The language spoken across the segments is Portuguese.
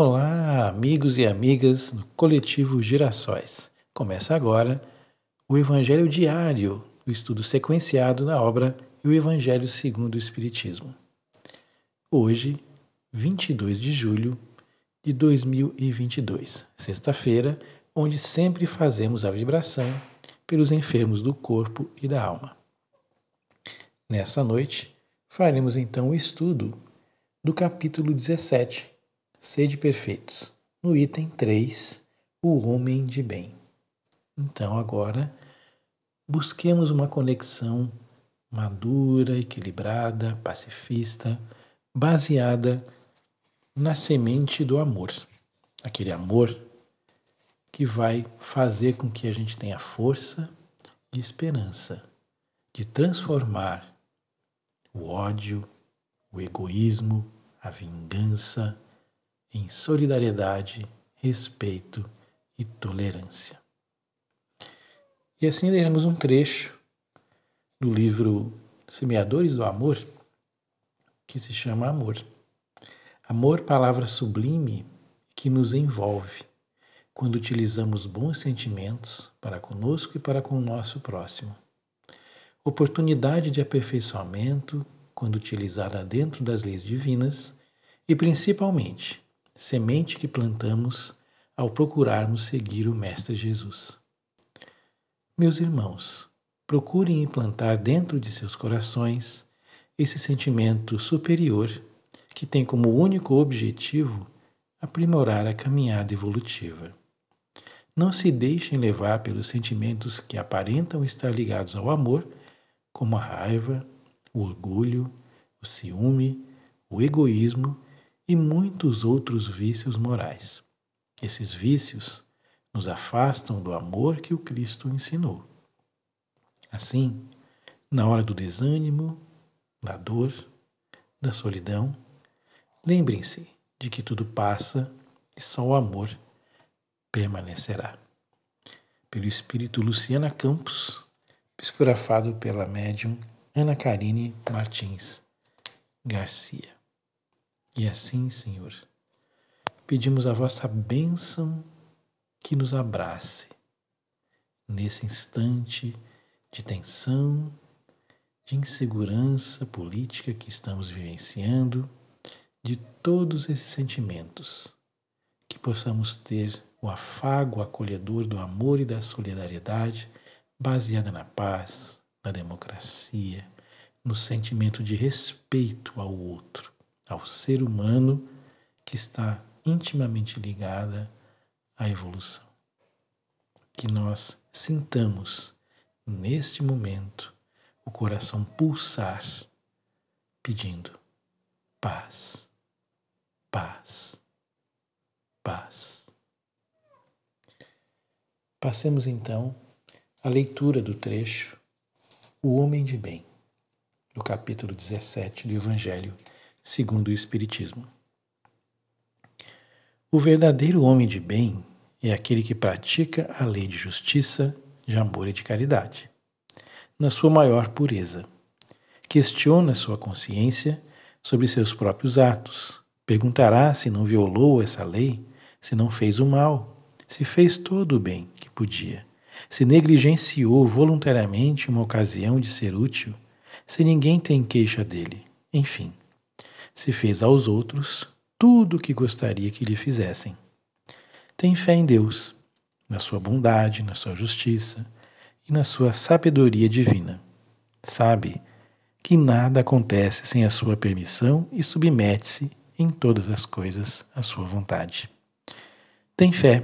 Olá, amigos e amigas do Coletivo Girassóis. Começa agora o Evangelho Diário, o estudo sequenciado da obra e o Evangelho segundo o Espiritismo. Hoje, 22 de julho de 2022, sexta-feira, onde sempre fazemos a vibração pelos enfermos do corpo e da alma. Nessa noite, faremos então o estudo do capítulo 17 Sede perfeitos. No item 3, o homem de bem. Então, agora, busquemos uma conexão madura, equilibrada, pacifista, baseada na semente do amor. Aquele amor que vai fazer com que a gente tenha força e esperança de transformar o ódio, o egoísmo, a vingança, em solidariedade, respeito e tolerância. E assim leremos um trecho do livro Semeadores do Amor, que se chama Amor. Amor, palavra sublime que nos envolve quando utilizamos bons sentimentos para conosco e para com o nosso próximo. Oportunidade de aperfeiçoamento quando utilizada dentro das leis divinas e principalmente semente que plantamos ao procurarmos seguir o Mestre Jesus. Meus irmãos, procurem implantar dentro de seus corações esse sentimento superior que tem como único objetivo aprimorar a caminhada evolutiva. Não se deixem levar pelos sentimentos que aparentam estar ligados ao amor, como a raiva, o orgulho, o ciúme, o egoísmo e muitos outros vícios morais. Esses vícios nos afastam do amor que o Cristo ensinou. Assim, na hora do desânimo, da dor, da solidão, lembrem-se de que tudo passa e só o amor permanecerá. Pelo espírito Luciana Campos, psicografado pela médium Ana Karine Martins Garcia. E assim, Senhor, pedimos a vossa bênção que nos abrace nesse instante de tensão, de insegurança política que estamos vivenciando, de todos esses sentimentos, que possamos ter o afago acolhedor do amor e da solidariedade baseada na paz, na democracia, no sentimento de respeito ao outro ao ser humano que está intimamente ligada à evolução. Que nós sintamos neste momento o coração pulsar, pedindo paz, paz, paz. Passemos então à leitura do trecho O Homem de Bem, do capítulo 17 do Evangelho segundo o Espiritismo. O verdadeiro homem de bem é aquele que pratica a lei de justiça, de amor e de caridade, na sua maior pureza. Questiona sua consciência sobre seus próprios atos. Perguntará se não violou essa lei, se não fez o mal, se fez todo o bem que podia, se negligenciou voluntariamente uma ocasião de ser útil, se ninguém tem queixa dele, enfim se fez aos outros tudo o que gostaria que lhe fizessem. Tem fé em Deus, na sua bondade, na sua justiça e na sua sabedoria divina. Sabe que nada acontece sem a sua permissão e submete-se em todas as coisas à sua vontade. Tem fé,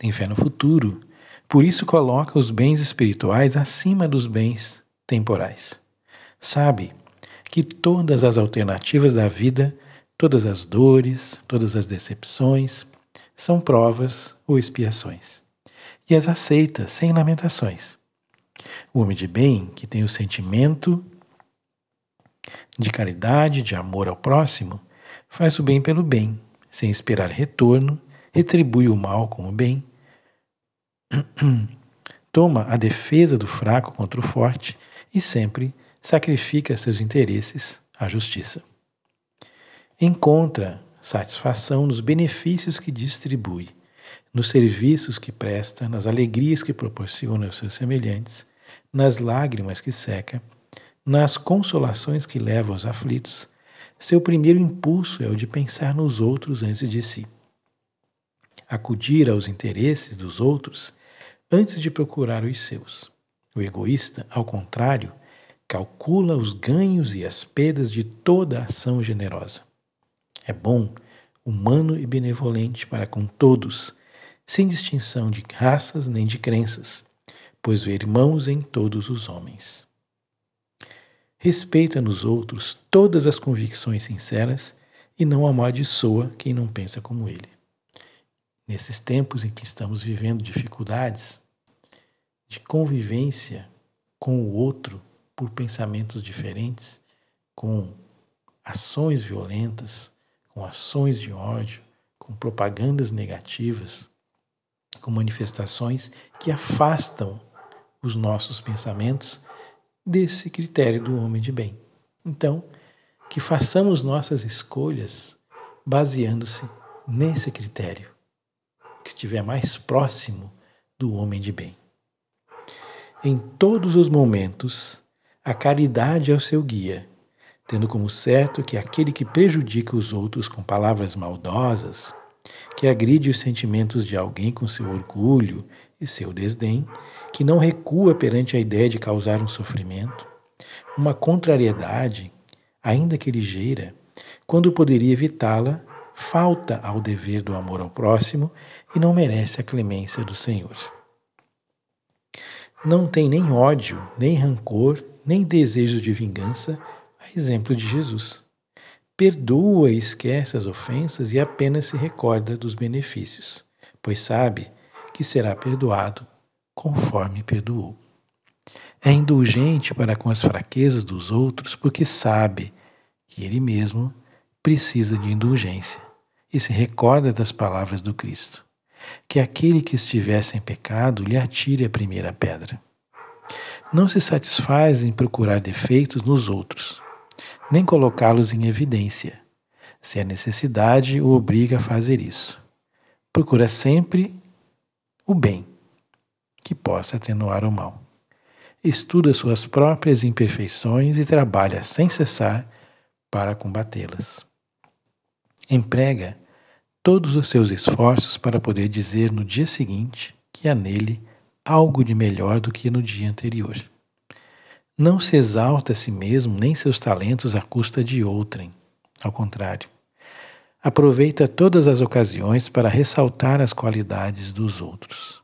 tem fé no futuro, por isso coloca os bens espirituais acima dos bens temporais. Sabe que todas as alternativas da vida, todas as dores, todas as decepções, são provas ou expiações, e as aceita sem lamentações. O homem de bem, que tem o sentimento de caridade, de amor ao próximo, faz o bem pelo bem, sem esperar retorno, retribui o mal com o bem, toma a defesa do fraco contra o forte e sempre sacrifica seus interesses à justiça. Encontra satisfação nos benefícios que distribui, nos serviços que presta, nas alegrias que proporciona aos seus semelhantes, nas lágrimas que seca, nas consolações que leva aos aflitos, seu primeiro impulso é o de pensar nos outros antes de si. Acudir aos interesses dos outros antes de procurar os seus. O egoísta, ao contrário, calcula os ganhos e as perdas de toda ação generosa. É bom, humano e benevolente para com todos, sem distinção de raças nem de crenças, pois vê irmãos em todos os homens. Respeita nos outros todas as convicções sinceras e não amaldiçoa quem não pensa como ele. Nesses tempos em que estamos vivendo dificuldades de convivência com o outro por pensamentos diferentes, com ações violentas, com ações de ódio, com propagandas negativas, com manifestações que afastam os nossos pensamentos desse critério do homem de bem. Então, que façamos nossas escolhas baseando-se nesse critério, que estiver mais próximo do homem de bem. Em todos os momentos, a caridade é o seu guia, tendo como certo que aquele que prejudica os outros com palavras maldosas, que agride os sentimentos de alguém com seu orgulho e seu desdém, que não recua perante a ideia de causar um sofrimento, uma contrariedade, ainda que ligeira, quando poderia evitá-la, falta ao dever do amor ao próximo e não merece a clemência do Senhor. Não tem nem ódio, nem rancor, nem desejo de vingança, a exemplo de Jesus. Perdoa e esquece as ofensas e apenas se recorda dos benefícios, pois sabe que será perdoado conforme perdoou. É indulgente para com as fraquezas dos outros porque sabe que ele mesmo precisa de indulgência e se recorda das palavras do Cristo: que aquele que estivesse em pecado lhe atire a primeira pedra. Não se satisfaz em procurar defeitos nos outros, nem colocá-los em evidência, se a necessidade o obriga a fazer isso. Procura sempre o bem que possa atenuar o mal. Estuda suas próprias imperfeições e trabalha sem cessar para combatê-las. Emprega todos os seus esforços para poder dizer no dia seguinte que há nele algo de melhor do que no dia anterior. Não se exalta a si mesmo nem seus talentos à custa de outrem. Ao contrário, aproveita todas as ocasiões para ressaltar as qualidades dos outros.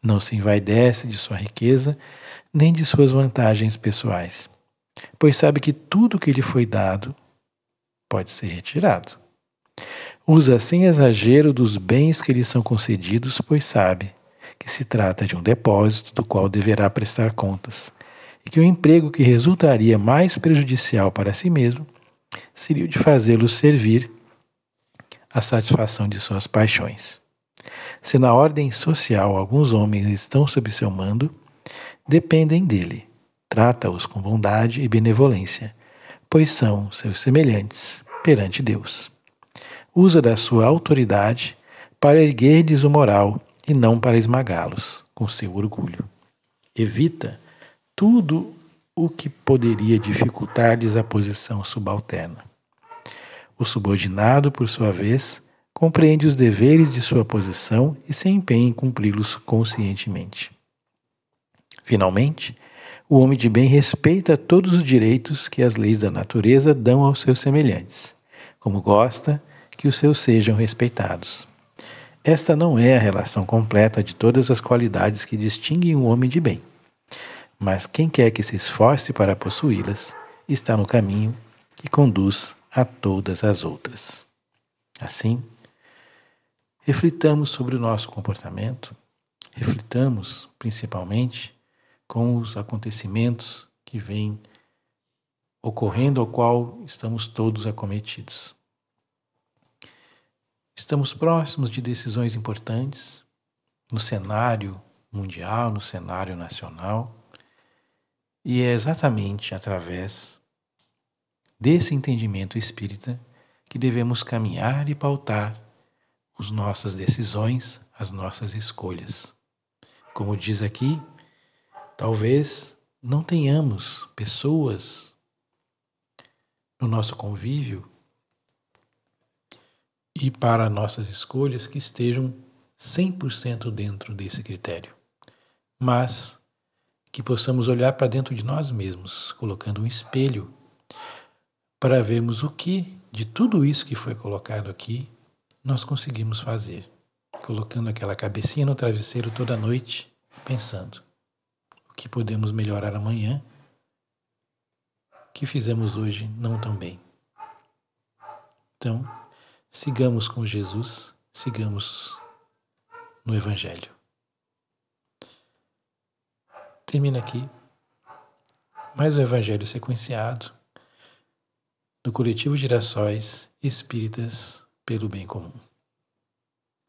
Não se envaidece de sua riqueza nem de suas vantagens pessoais, pois sabe que tudo que lhe foi dado pode ser retirado. Usa sem exagero dos bens que lhe são concedidos, pois sabe que se trata de um depósito do qual deverá prestar contas, e que o emprego que resultaria mais prejudicial para si mesmo seria o de fazê-lo servir à satisfação de suas paixões. Se na ordem social alguns homens estão sob seu mando, dependem dele. Trata-os com bondade e benevolência, pois são seus semelhantes perante Deus. Usa da sua autoridade para erguer-lhes o moral e não para esmagá-los com seu orgulho. Evita tudo o que poderia dificultar-lhes a posição subalterna. O subordinado, por sua vez, compreende os deveres de sua posição e se empenha em cumpri-los conscientemente. Finalmente, o homem de bem respeita todos os direitos que as leis da natureza dão aos seus semelhantes, como gosta que os seus sejam respeitados. Esta não é a relação completa de todas as qualidades que distinguem o homem de bem, mas quem quer que se esforce para possuí-las está no caminho que conduz a todas as outras. Assim, reflitamos sobre o nosso comportamento, reflitamos principalmente com os acontecimentos que vêm ocorrendo ao qual estamos todos acometidos. Estamos próximos de decisões importantes no cenário mundial, no cenário nacional, e é exatamente através desse entendimento espírita que devemos caminhar e pautar as nossas decisões, as nossas escolhas. Como diz aqui, talvez não tenhamos pessoas no nosso convívio e para nossas escolhas que estejam 100% dentro desse critério, mas que possamos olhar para dentro de nós mesmos, colocando um espelho para vermos o que de tudo isso que foi colocado aqui nós conseguimos fazer, colocando aquela cabecinha no travesseiro toda noite, pensando o que podemos melhorar amanhã, que fizemos hoje não tão bem. Então, sigamos com Jesus, sigamos no Evangelho. Termina aqui mais um Evangelho sequenciado do coletivo Girassóis Espíritas pelo Bem Comum.